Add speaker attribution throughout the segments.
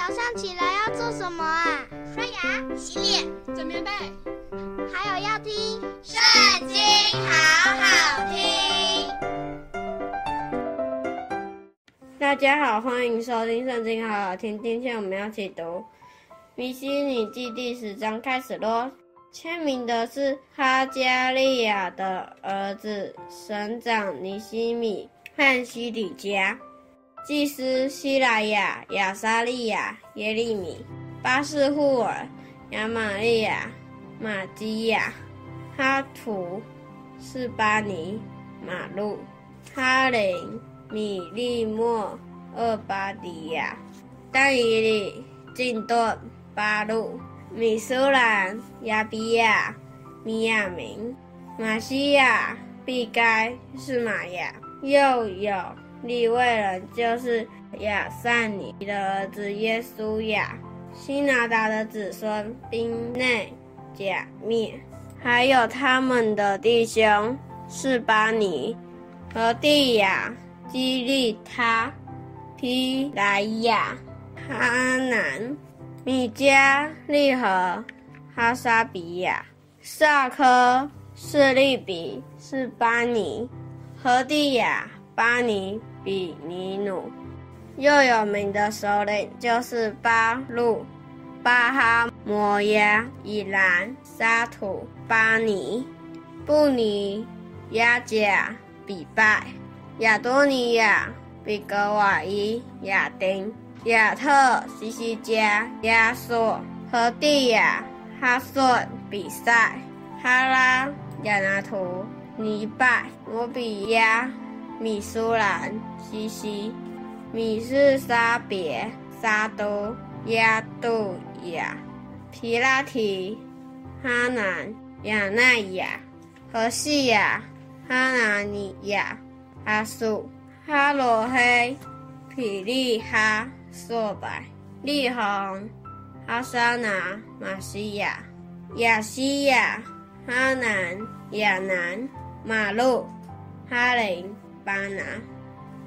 Speaker 1: 早上起来要做什么啊？
Speaker 2: 刷牙、洗脸、
Speaker 3: 整棉被，
Speaker 1: 还有要听《
Speaker 2: 圣经》，好好听。
Speaker 4: 大家好，欢迎收听《圣经》，好好听。今天我们要一起读《尼西米记》第十章，开始咯。签名的是哈加利亚的儿子省长尼西米和西里加，祭司西莱亚、亚撒利亚、耶利米、巴士户尔、亚玛利亚、玛基亚、哈图、示巴尼、马路、哈林、米利莫、厄巴迪亚、但以理、金顿、巴路。米苏兰、亚比亚、米亚明、玛西亚、毕该、示玛雅，又有利未人，就是亚萨尼的儿子耶稣亚、希拿达的子孙宾内、甲篾，还有他们的弟兄是巴尼、何地亚、基利他、丕来亚、哈南。米迦、利和、哈沙比亚、萨科、示利比、是巴尼、何地亚、巴尼、比尼努，又有名的首领就是巴路、巴哈摩押、以兰、沙土、巴尼、布尼、亚甲、比拜、亚多尼亚、比格瓦伊、亚丁。亚特、西西家、亚索、何地亚、哈顺、比赛、哈拉、亚拿图、尼拜、摩比亚、米苏兰、西西、米示沙别、沙都、亚杜亚、皮拉提、哈南、亚奈亚、何细亚、哈拿尼亚、阿苏、哈罗黑、皮利哈。索白、利红、哈沙拿、马西亚、亚西亚、哈南、亚南、马路、哈林、巴拿，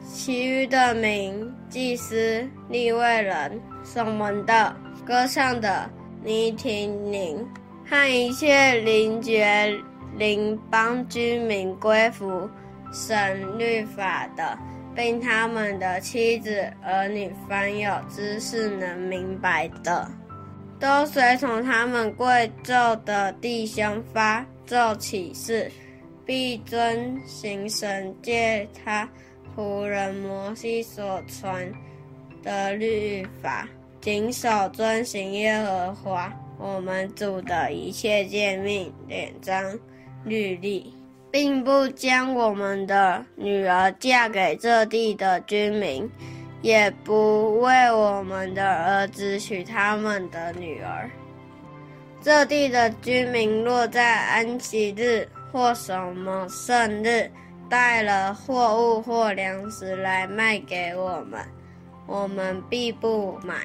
Speaker 4: 其余的名、祭司、立位人、守门的、歌唱的、尼提宁和一切邻绝邻邦居民归服神律法的。并他们的妻子儿女，凡有知识能明白的，都随从他们贵胄的弟兄发咒起誓，必遵行神借他仆人摩西所传的律法，谨守遵行耶和华我们主的一切诫命、典章、律例。并不将我们的女儿嫁给这地的居民，也不为我们的儿子娶他们的女儿。这地的居民若在安息日或什么圣日带了货物或粮食来卖给我们，我们必不买。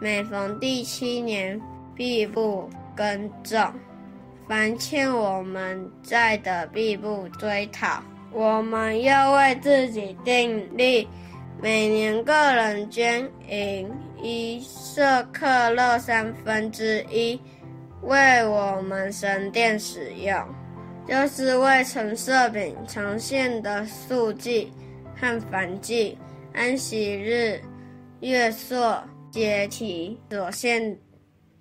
Speaker 4: 每逢第七年，必不耕种。凡欠我们债的，必不追讨。我们要为自己订立，每年个人捐银一舍客勒三分之一，为我们神殿使用，就是为陈设饼、呈现的素祭和燔祭、安息日、月朔、节期所献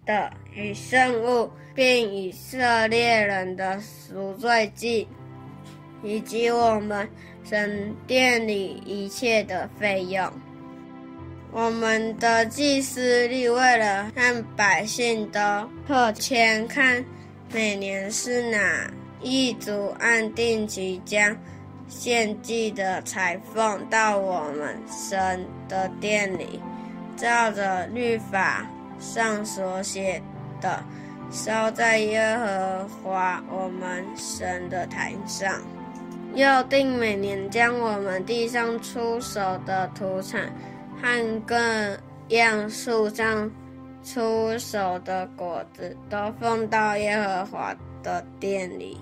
Speaker 4: 的与圣物。并以色列人的赎罪祭，以及我们神殿里一切的费用，我们的祭司利为了和百姓都特签看每年是哪一族按定期将献祭的财奉到我们神的殿里，照着律法上所写的。烧在耶和华我们神的坛上，又定每年将我们地上出手的土产和各样树上出手的果子，都奉到耶和华的殿里。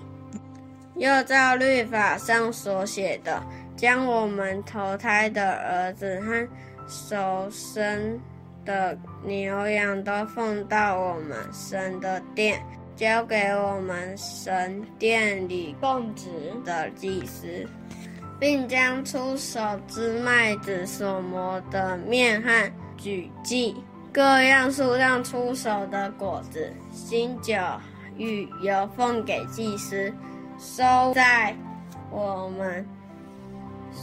Speaker 4: 又照律法上所写的，将我们投胎的儿子和首生的牛羊都奉到我们神的殿，交给我们神殿里供职的祭司，并将出手之麦子所磨的面和举祭各样数量出手的果子、新酒与油奉给祭司，收在我们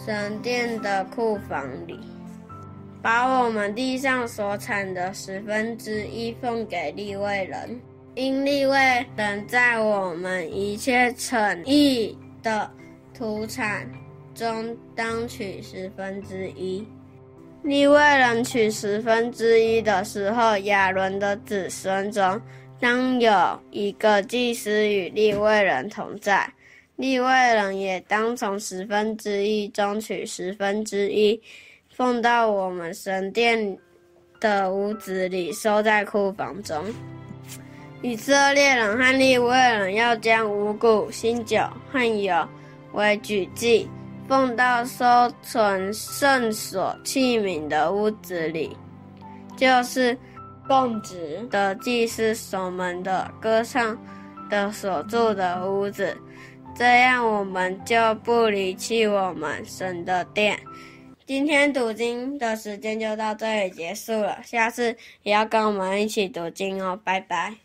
Speaker 4: 神殿的库房里。把我们地上所产的十分之一奉给利未人，因利未人在我们一切诚意的土产中当取十分之一。利未人取十分之一的时候，亚伦的子孙中当有一个祭司与利未人同在，利未人也当从十分之一中取十分之一。奉到我们神殿的屋子里，收在库房中。以色列人和利未人要将五谷、新酒和油为举祭，奉到收存圣所器皿的屋子里，就是供职的祭司守门的、歌唱的所住的屋子。这样，我们就不离弃我们神的殿。今天读经的时间就到这里结束了，下次也要跟我们一起读经哦，拜拜。